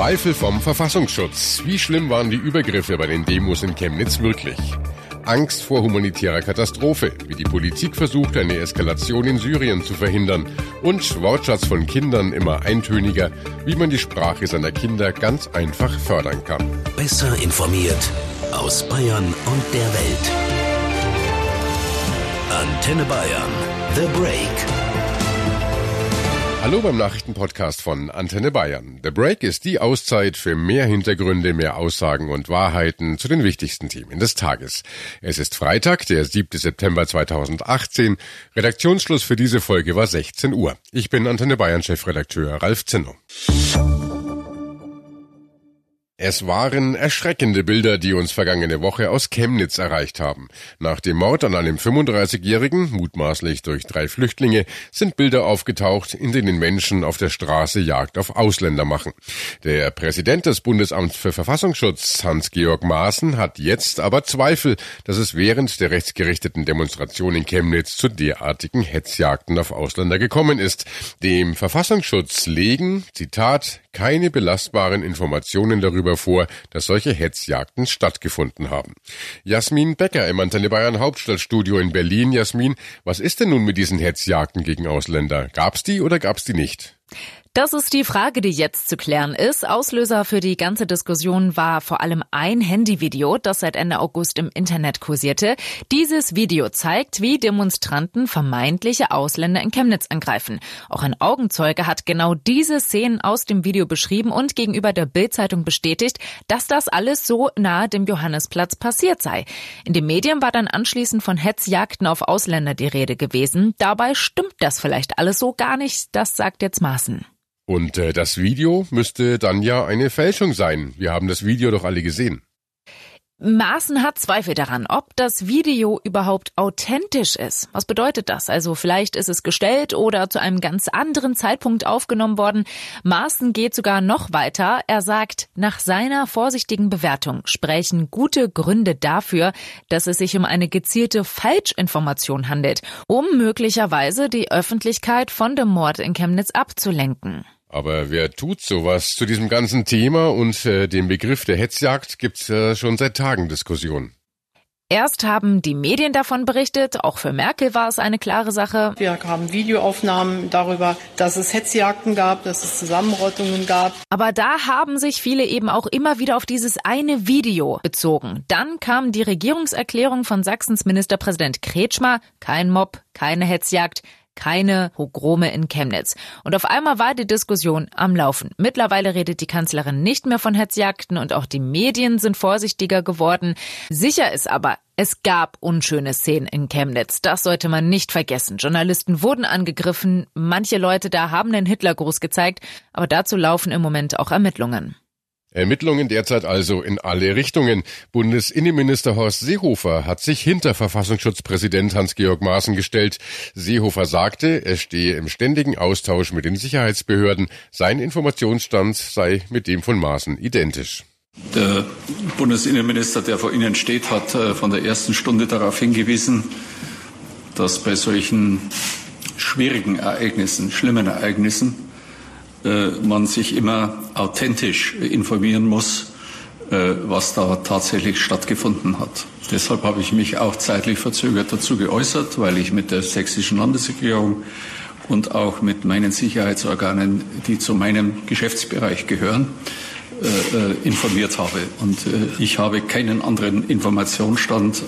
Zweifel vom Verfassungsschutz. Wie schlimm waren die Übergriffe bei den Demos in Chemnitz wirklich? Angst vor humanitärer Katastrophe, wie die Politik versucht, eine Eskalation in Syrien zu verhindern. Und Wortschatz von Kindern immer eintöniger, wie man die Sprache seiner Kinder ganz einfach fördern kann. Besser informiert aus Bayern und der Welt. Antenne Bayern. The Break. Hallo beim Nachrichtenpodcast von Antenne Bayern. The Break ist die Auszeit für mehr Hintergründe, mehr Aussagen und Wahrheiten zu den wichtigsten Themen des Tages. Es ist Freitag, der 7. September 2018. Redaktionsschluss für diese Folge war 16 Uhr. Ich bin Antenne Bayern Chefredakteur Ralf Zinno. Es waren erschreckende Bilder, die uns vergangene Woche aus Chemnitz erreicht haben. Nach dem Mord an einem 35-Jährigen, mutmaßlich durch drei Flüchtlinge, sind Bilder aufgetaucht, in denen Menschen auf der Straße Jagd auf Ausländer machen. Der Präsident des Bundesamts für Verfassungsschutz, Hans-Georg Maaßen, hat jetzt aber Zweifel, dass es während der rechtsgerichteten Demonstration in Chemnitz zu derartigen Hetzjagden auf Ausländer gekommen ist. Dem Verfassungsschutz legen, Zitat, keine belastbaren Informationen darüber vor, dass solche Hetzjagden stattgefunden haben. Jasmin Becker im Antenne Bayern Hauptstadtstudio in Berlin. Jasmin, was ist denn nun mit diesen Hetzjagden gegen Ausländer? Gab's die oder gab's die nicht? Das ist die Frage, die jetzt zu klären ist. Auslöser für die ganze Diskussion war vor allem ein Handyvideo, das seit Ende August im Internet kursierte. Dieses Video zeigt, wie Demonstranten vermeintliche Ausländer in Chemnitz angreifen. Auch ein Augenzeuge hat genau diese Szenen aus dem Video beschrieben und gegenüber der Bildzeitung bestätigt, dass das alles so nahe dem Johannesplatz passiert sei. In den Medien war dann anschließend von Hetzjagden auf Ausländer die Rede gewesen. Dabei stimmt das vielleicht alles so gar nicht, das sagt jetzt Maaßen. Und äh, das Video müsste dann ja eine Fälschung sein. Wir haben das Video doch alle gesehen. Maaßen hat Zweifel daran, ob das Video überhaupt authentisch ist. Was bedeutet das? Also vielleicht ist es gestellt oder zu einem ganz anderen Zeitpunkt aufgenommen worden. Maaßen geht sogar noch weiter. Er sagt, nach seiner vorsichtigen Bewertung sprechen gute Gründe dafür, dass es sich um eine gezielte Falschinformation handelt, um möglicherweise die Öffentlichkeit von dem Mord in Chemnitz abzulenken. Aber wer tut sowas? Zu diesem ganzen Thema und äh, dem Begriff der Hetzjagd gibt's äh, schon seit Tagen Diskussionen. Erst haben die Medien davon berichtet, auch für Merkel war es eine klare Sache. Wir haben Videoaufnahmen darüber, dass es Hetzjagden gab, dass es Zusammenrottungen gab. Aber da haben sich viele eben auch immer wieder auf dieses eine Video bezogen. Dann kam die Regierungserklärung von Sachsens Ministerpräsident Kretschmer, kein Mob, keine Hetzjagd, keine Pogrome in Chemnitz. Und auf einmal war die Diskussion am Laufen. Mittlerweile redet die Kanzlerin nicht mehr von Hetzjagden und auch die Medien sind vorsichtiger geworden. Sicher ist aber, es gab unschöne Szenen in Chemnitz. Das sollte man nicht vergessen. Journalisten wurden angegriffen. Manche Leute da haben den Hitlergruß gezeigt. Aber dazu laufen im Moment auch Ermittlungen. Ermittlungen derzeit also in alle Richtungen. Bundesinnenminister Horst Seehofer hat sich hinter Verfassungsschutzpräsident Hans-Georg Maaßen gestellt. Seehofer sagte, er stehe im ständigen Austausch mit den Sicherheitsbehörden. Sein Informationsstand sei mit dem von Maaßen identisch. Der Bundesinnenminister, der vor Ihnen steht, hat äh, von der ersten Stunde darauf hingewiesen, dass bei solchen schwierigen Ereignissen, schlimmen Ereignissen, man sich immer authentisch informieren muss, äh, was da tatsächlich stattgefunden hat. Deshalb habe ich mich auch zeitlich verzögert dazu geäußert, weil ich mit der sächsischen Landesregierung und auch mit meinen Sicherheitsorganen, die zu meinem Geschäftsbereich gehören, äh, informiert habe. Und ich habe keinen anderen Informationsstand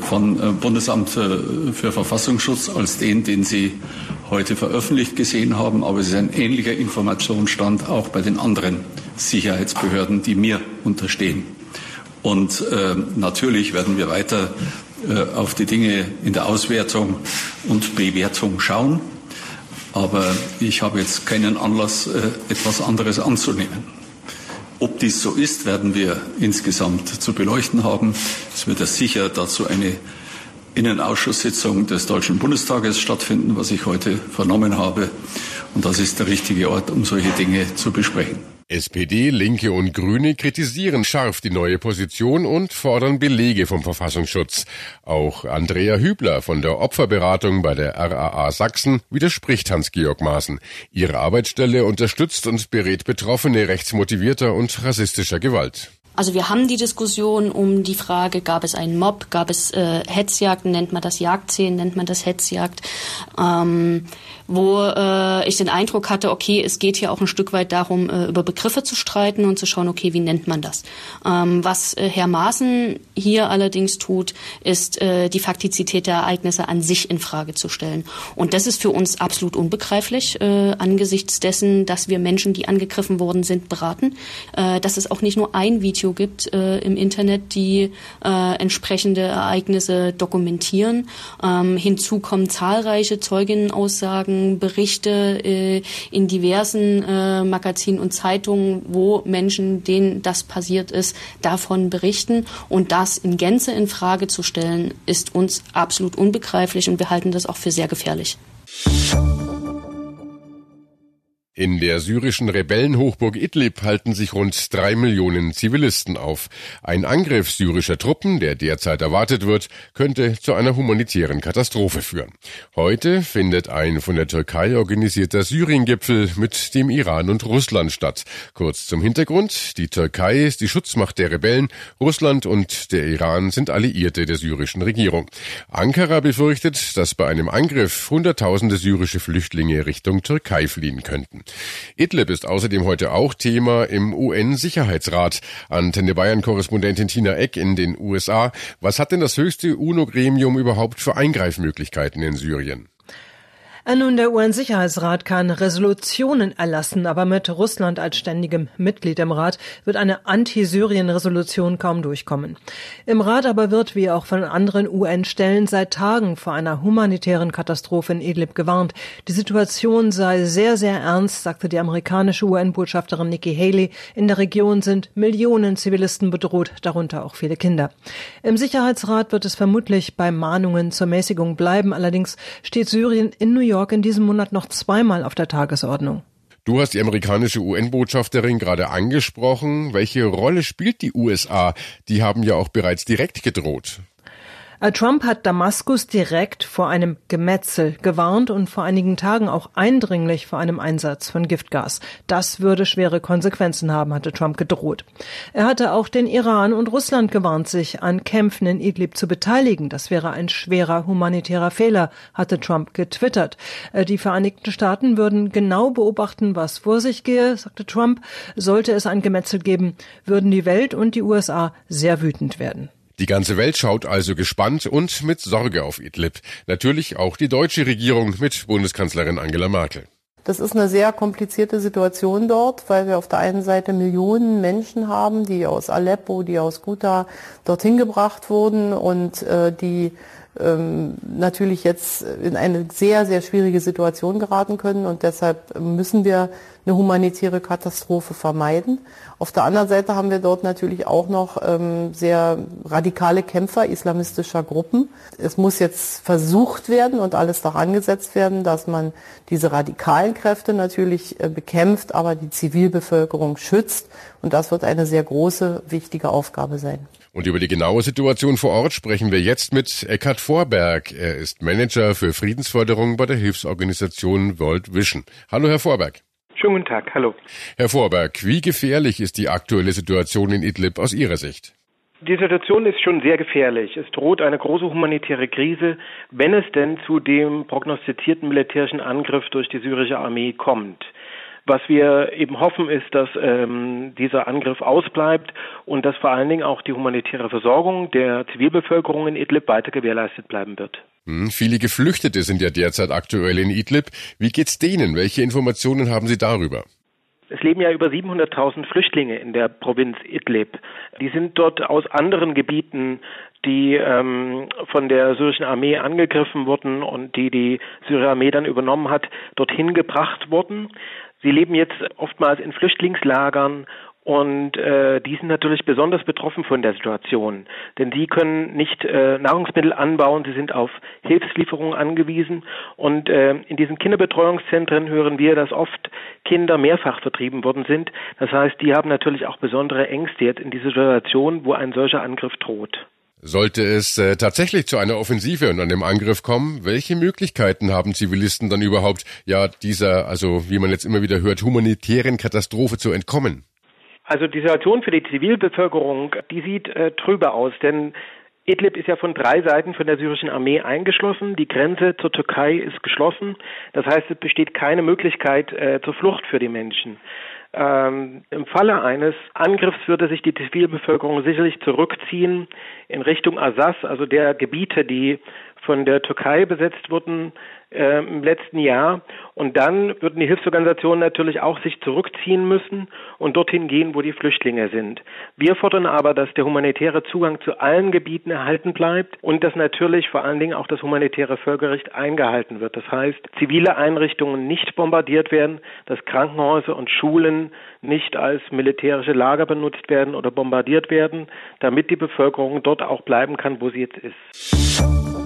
von Bundesamt für Verfassungsschutz als den, den Sie heute veröffentlicht gesehen haben, aber es ist ein ähnlicher Informationsstand auch bei den anderen Sicherheitsbehörden, die mir unterstehen. Und äh, natürlich werden wir weiter äh, auf die Dinge in der Auswertung und Bewertung schauen. Aber ich habe jetzt keinen Anlass, äh, etwas anderes anzunehmen. Ob dies so ist, werden wir insgesamt zu beleuchten haben. Es wird sicher dazu eine Innenausschusssitzung des Deutschen Bundestages stattfinden, was ich heute vernommen habe. Und das ist der richtige Ort, um solche Dinge zu besprechen. SPD, Linke und Grüne kritisieren scharf die neue Position und fordern Belege vom Verfassungsschutz. Auch Andrea Hübler von der Opferberatung bei der RAA Sachsen widerspricht Hans-Georg Maaßen. Ihre Arbeitsstelle unterstützt und berät Betroffene rechtsmotivierter und rassistischer Gewalt. Also wir haben die Diskussion um die Frage, gab es einen Mob, gab es äh, Hetzjagden, nennt man das Jagdszenen, nennt man das Hetzjagd, ähm, wo äh, ich den Eindruck hatte, okay, es geht hier auch ein Stück weit darum, äh, über Begriffe zu streiten und zu schauen, okay, wie nennt man das. Ähm, was äh, Herr Maaßen hier allerdings tut, ist äh, die Faktizität der Ereignisse an sich in Frage zu stellen. Und das ist für uns absolut unbegreiflich äh, angesichts dessen, dass wir Menschen, die angegriffen worden sind, beraten, äh, dass es auch nicht nur ein Video Video gibt äh, im Internet, die äh, entsprechende Ereignisse dokumentieren. Ähm, hinzu kommen zahlreiche Zeuginnenaussagen, Berichte äh, in diversen äh, Magazinen und Zeitungen, wo Menschen, denen das passiert ist, davon berichten. Und das in Gänze in Frage zu stellen, ist uns absolut unbegreiflich und wir halten das auch für sehr gefährlich. In der syrischen Rebellenhochburg Idlib halten sich rund drei Millionen Zivilisten auf. Ein Angriff syrischer Truppen, der derzeit erwartet wird, könnte zu einer humanitären Katastrophe führen. Heute findet ein von der Türkei organisierter Syrien-Gipfel mit dem Iran und Russland statt. Kurz zum Hintergrund. Die Türkei ist die Schutzmacht der Rebellen. Russland und der Iran sind Alliierte der syrischen Regierung. Ankara befürchtet, dass bei einem Angriff Hunderttausende syrische Flüchtlinge Richtung Türkei fliehen könnten. Idlib ist außerdem heute auch Thema im UN-Sicherheitsrat. Antenne Bayern-Korrespondentin Tina Eck in den USA. Was hat denn das höchste UNO-Gremium überhaupt für Eingreifmöglichkeiten in Syrien? Nun, der UN-Sicherheitsrat kann Resolutionen erlassen, aber mit Russland als ständigem Mitglied im Rat wird eine Anti-Syrien-Resolution kaum durchkommen. Im Rat aber wird, wie auch von anderen UN-Stellen, seit Tagen vor einer humanitären Katastrophe in Idlib gewarnt. Die Situation sei sehr, sehr ernst, sagte die amerikanische UN-Botschafterin Nikki Haley. In der Region sind Millionen Zivilisten bedroht, darunter auch viele Kinder. Im Sicherheitsrat wird es vermutlich bei Mahnungen zur Mäßigung bleiben. Allerdings steht Syrien in New York York in diesem Monat noch zweimal auf der Tagesordnung. Du hast die amerikanische UN-Botschafterin gerade angesprochen. Welche Rolle spielt die USA? Die haben ja auch bereits direkt gedroht. Äh, Trump hat Damaskus direkt vor einem Gemetzel gewarnt und vor einigen Tagen auch eindringlich vor einem Einsatz von Giftgas. Das würde schwere Konsequenzen haben, hatte Trump gedroht. Er hatte auch den Iran und Russland gewarnt, sich an Kämpfen in Idlib zu beteiligen. Das wäre ein schwerer humanitärer Fehler, hatte Trump getwittert. Äh, die Vereinigten Staaten würden genau beobachten, was vor sich gehe, sagte Trump. Sollte es ein Gemetzel geben, würden die Welt und die USA sehr wütend werden. Die ganze Welt schaut also gespannt und mit Sorge auf Idlib. Natürlich auch die deutsche Regierung mit Bundeskanzlerin Angela Merkel. Das ist eine sehr komplizierte Situation dort, weil wir auf der einen Seite Millionen Menschen haben, die aus Aleppo, die aus Ghouta dorthin gebracht wurden und äh, die ähm, natürlich jetzt in eine sehr, sehr schwierige Situation geraten können und deshalb müssen wir eine humanitäre Katastrophe vermeiden. Auf der anderen Seite haben wir dort natürlich auch noch ähm, sehr radikale Kämpfer islamistischer Gruppen. Es muss jetzt versucht werden und alles daran gesetzt werden, dass man diese radikalen Kräfte natürlich äh, bekämpft, aber die Zivilbevölkerung schützt. Und das wird eine sehr große, wichtige Aufgabe sein. Und über die genaue Situation vor Ort sprechen wir jetzt mit Eckhard Vorberg. Er ist Manager für Friedensförderung bei der Hilfsorganisation World Vision. Hallo, Herr Vorberg. Schönen guten Tag, hallo. Herr Vorberg, wie gefährlich ist die aktuelle Situation in Idlib aus Ihrer Sicht? Die Situation ist schon sehr gefährlich. Es droht eine große humanitäre Krise, wenn es denn zu dem prognostizierten militärischen Angriff durch die syrische Armee kommt. Was wir eben hoffen, ist, dass ähm, dieser Angriff ausbleibt und dass vor allen Dingen auch die humanitäre Versorgung der Zivilbevölkerung in Idlib weiter gewährleistet bleiben wird. Hm, viele Geflüchtete sind ja derzeit aktuell in Idlib. Wie geht's denen? Welche Informationen haben Sie darüber? Es leben ja über 700.000 Flüchtlinge in der Provinz Idlib. Die sind dort aus anderen Gebieten, die ähm, von der syrischen Armee angegriffen wurden und die die syrische Armee dann übernommen hat, dorthin gebracht worden. Sie leben jetzt oftmals in Flüchtlingslagern Und äh, die sind natürlich besonders betroffen von der Situation, denn sie können nicht äh, Nahrungsmittel anbauen, sie sind auf Hilfslieferungen angewiesen. Und äh, in diesen Kinderbetreuungszentren hören wir, dass oft Kinder mehrfach vertrieben worden sind. Das heißt, die haben natürlich auch besondere Ängste jetzt in dieser Situation, wo ein solcher Angriff droht. Sollte es äh, tatsächlich zu einer Offensive und einem Angriff kommen, welche Möglichkeiten haben Zivilisten dann überhaupt, ja, dieser, also wie man jetzt immer wieder hört, humanitären Katastrophe zu entkommen? Also die Situation für die Zivilbevölkerung, die sieht äh, trüber aus, denn Idlib ist ja von drei Seiten von der syrischen Armee eingeschlossen. Die Grenze zur Türkei ist geschlossen. Das heißt, es besteht keine Möglichkeit äh, zur Flucht für die Menschen. Ähm, Im Falle eines Angriffs würde sich die Zivilbevölkerung sicherlich zurückziehen in Richtung Assas, also der Gebiete, die von der Türkei besetzt wurden äh, im letzten Jahr. Und dann würden die Hilfsorganisationen natürlich auch sich zurückziehen müssen und dorthin gehen, wo die Flüchtlinge sind. Wir fordern aber, dass der humanitäre Zugang zu allen Gebieten erhalten bleibt und dass natürlich vor allen Dingen auch das humanitäre Völkerrecht eingehalten wird. Das heißt, zivile Einrichtungen nicht bombardiert werden, dass Krankenhäuser und Schulen nicht als militärische Lager benutzt werden oder bombardiert werden, damit die Bevölkerung dort auch bleiben kann, wo sie jetzt ist.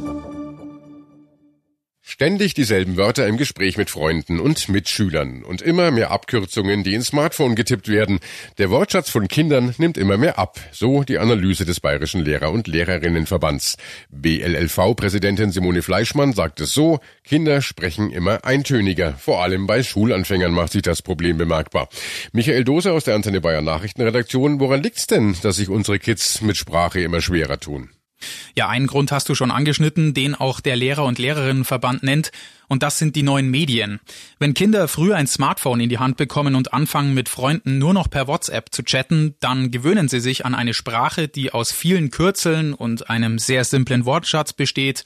Ständig dieselben Wörter im Gespräch mit Freunden und Mitschülern und immer mehr Abkürzungen, die ins Smartphone getippt werden. Der Wortschatz von Kindern nimmt immer mehr ab, so die Analyse des Bayerischen Lehrer- und Lehrerinnenverbands. BLLV-Präsidentin Simone Fleischmann sagt es so, Kinder sprechen immer eintöniger. Vor allem bei Schulanfängern macht sich das Problem bemerkbar. Michael Dose aus der Antenne Bayern Nachrichtenredaktion, woran liegt's denn, dass sich unsere Kids mit Sprache immer schwerer tun? Ja, einen Grund hast du schon angeschnitten, den auch der Lehrer- und Lehrerinnenverband nennt, und das sind die neuen Medien. Wenn Kinder früh ein Smartphone in die Hand bekommen und anfangen mit Freunden nur noch per WhatsApp zu chatten, dann gewöhnen sie sich an eine Sprache, die aus vielen Kürzeln und einem sehr simplen Wortschatz besteht.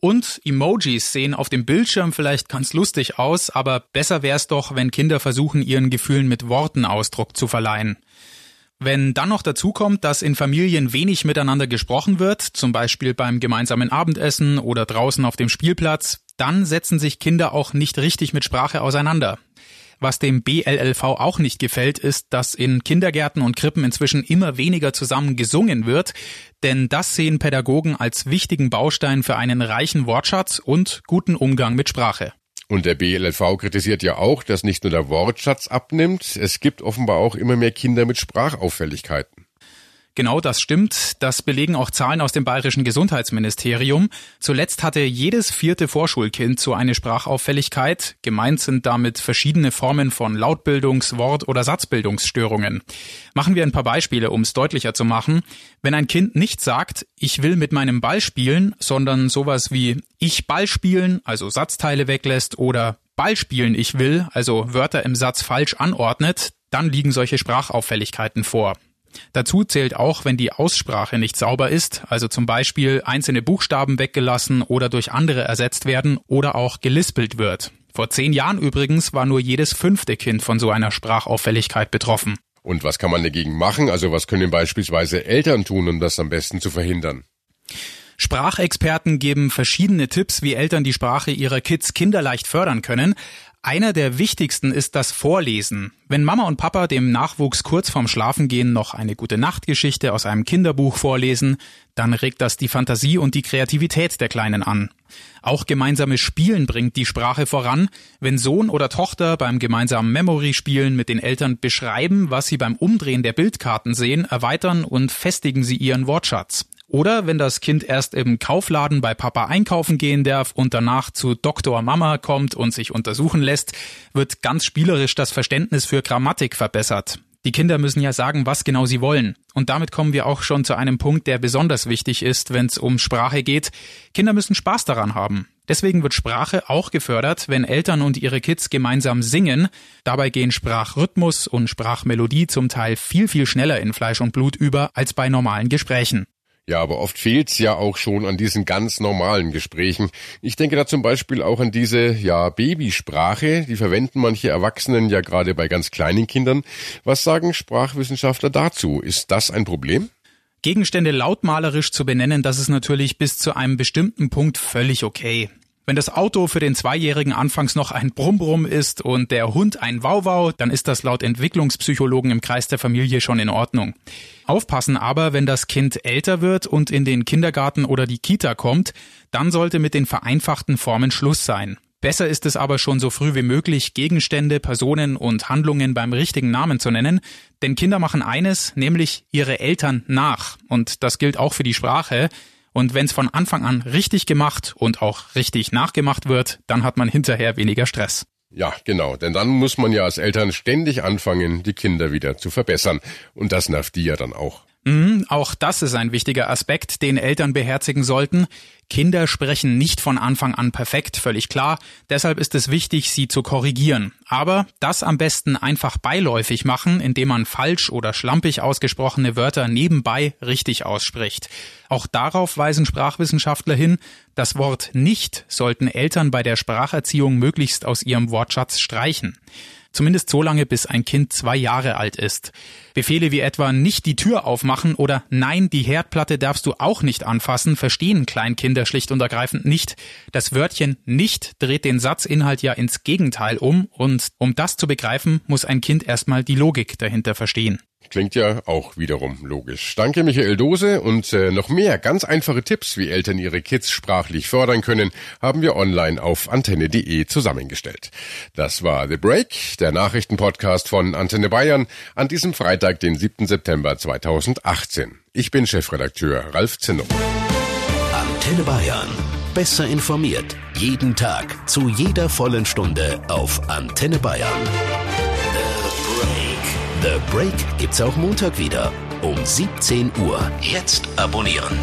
Und Emojis sehen auf dem Bildschirm vielleicht ganz lustig aus, aber besser wäre es doch, wenn Kinder versuchen, ihren Gefühlen mit Worten Ausdruck zu verleihen. Wenn dann noch dazu kommt, dass in Familien wenig miteinander gesprochen wird, zum Beispiel beim gemeinsamen Abendessen oder draußen auf dem Spielplatz, dann setzen sich Kinder auch nicht richtig mit Sprache auseinander. Was dem BLLV auch nicht gefällt, ist, dass in Kindergärten und Krippen inzwischen immer weniger zusammen gesungen wird, denn das sehen Pädagogen als wichtigen Baustein für einen reichen Wortschatz und guten Umgang mit Sprache. Und der BLLV kritisiert ja auch, dass nicht nur der Wortschatz abnimmt, es gibt offenbar auch immer mehr Kinder mit Sprachauffälligkeiten. Genau das stimmt. Das belegen auch Zahlen aus dem bayerischen Gesundheitsministerium. Zuletzt hatte jedes vierte Vorschulkind so eine Sprachauffälligkeit. Gemeint sind damit verschiedene Formen von Lautbildungs-, Wort- oder Satzbildungsstörungen. Machen wir ein paar Beispiele, um es deutlicher zu machen. Wenn ein Kind nicht sagt, ich will mit meinem Ball spielen, sondern sowas wie ich Ball spielen, also Satzteile weglässt oder Ball spielen ich will, also Wörter im Satz falsch anordnet, dann liegen solche Sprachauffälligkeiten vor. Dazu zählt auch, wenn die Aussprache nicht sauber ist, also zum Beispiel einzelne Buchstaben weggelassen oder durch andere ersetzt werden oder auch gelispelt wird. Vor zehn Jahren übrigens war nur jedes fünfte Kind von so einer Sprachauffälligkeit betroffen. Und was kann man dagegen machen? Also was können beispielsweise Eltern tun, um das am besten zu verhindern? Sprachexperten geben verschiedene Tipps, wie Eltern die Sprache ihrer Kids kinderleicht fördern können. Einer der wichtigsten ist das Vorlesen. Wenn Mama und Papa dem Nachwuchs kurz vorm Schlafengehen noch eine gute Nachtgeschichte aus einem Kinderbuch vorlesen, dann regt das die Fantasie und die Kreativität der Kleinen an. Auch gemeinsames Spielen bringt die Sprache voran. Wenn Sohn oder Tochter beim gemeinsamen Memory-Spielen mit den Eltern beschreiben, was sie beim Umdrehen der Bildkarten sehen, erweitern und festigen sie ihren Wortschatz. Oder wenn das Kind erst im Kaufladen bei Papa einkaufen gehen darf und danach zu Doktor Mama kommt und sich untersuchen lässt, wird ganz spielerisch das Verständnis für Grammatik verbessert. Die Kinder müssen ja sagen, was genau sie wollen. Und damit kommen wir auch schon zu einem Punkt, der besonders wichtig ist, wenn es um Sprache geht. Kinder müssen Spaß daran haben. Deswegen wird Sprache auch gefördert, wenn Eltern und ihre Kids gemeinsam singen. Dabei gehen Sprachrhythmus und Sprachmelodie zum Teil viel, viel schneller in Fleisch und Blut über als bei normalen Gesprächen. Ja, aber oft fehlt's ja auch schon an diesen ganz normalen Gesprächen. Ich denke da zum Beispiel auch an diese, ja, Babysprache. Die verwenden manche Erwachsenen ja gerade bei ganz kleinen Kindern. Was sagen Sprachwissenschaftler dazu? Ist das ein Problem? Gegenstände lautmalerisch zu benennen, das ist natürlich bis zu einem bestimmten Punkt völlig okay. Wenn das Auto für den Zweijährigen anfangs noch ein Brumm-Brumm ist und der Hund ein Wauwau, dann ist das laut Entwicklungspsychologen im Kreis der Familie schon in Ordnung. Aufpassen aber, wenn das Kind älter wird und in den Kindergarten oder die Kita kommt, dann sollte mit den vereinfachten Formen Schluss sein. Besser ist es aber schon so früh wie möglich, Gegenstände, Personen und Handlungen beim richtigen Namen zu nennen, denn Kinder machen eines, nämlich ihre Eltern nach. Und das gilt auch für die Sprache. Und wenn es von Anfang an richtig gemacht und auch richtig nachgemacht wird, dann hat man hinterher weniger Stress. Ja, genau, denn dann muss man ja als Eltern ständig anfangen, die Kinder wieder zu verbessern. Und das nervt die ja dann auch. Mhm, auch das ist ein wichtiger Aspekt, den Eltern beherzigen sollten. Kinder sprechen nicht von Anfang an perfekt, völlig klar. Deshalb ist es wichtig, sie zu korrigieren. Aber das am besten einfach beiläufig machen, indem man falsch oder schlampig ausgesprochene Wörter nebenbei richtig ausspricht. Auch darauf weisen Sprachwissenschaftler hin, das Wort nicht sollten Eltern bei der Spracherziehung möglichst aus ihrem Wortschatz streichen. Zumindest so lange, bis ein Kind zwei Jahre alt ist. Befehle wie etwa nicht die Tür aufmachen oder nein, die Herdplatte darfst du auch nicht anfassen, verstehen Kleinkinder schlicht und ergreifend nicht. Das Wörtchen nicht dreht den Satzinhalt ja ins Gegenteil um und um das zu begreifen, muss ein Kind erstmal die Logik dahinter verstehen. Klingt ja auch wiederum logisch. Danke Michael Dose und äh, noch mehr ganz einfache Tipps, wie Eltern ihre Kids sprachlich fördern können, haben wir online auf antenne.de zusammengestellt. Das war The Break, der Nachrichtenpodcast von Antenne Bayern an diesem Freitag, den 7. September 2018. Ich bin Chefredakteur Ralf Zinno. Antenne Bayern. Besser informiert. Jeden Tag. Zu jeder vollen Stunde auf Antenne Bayern. The Break gibt's auch Montag wieder um 17 Uhr. Jetzt abonnieren.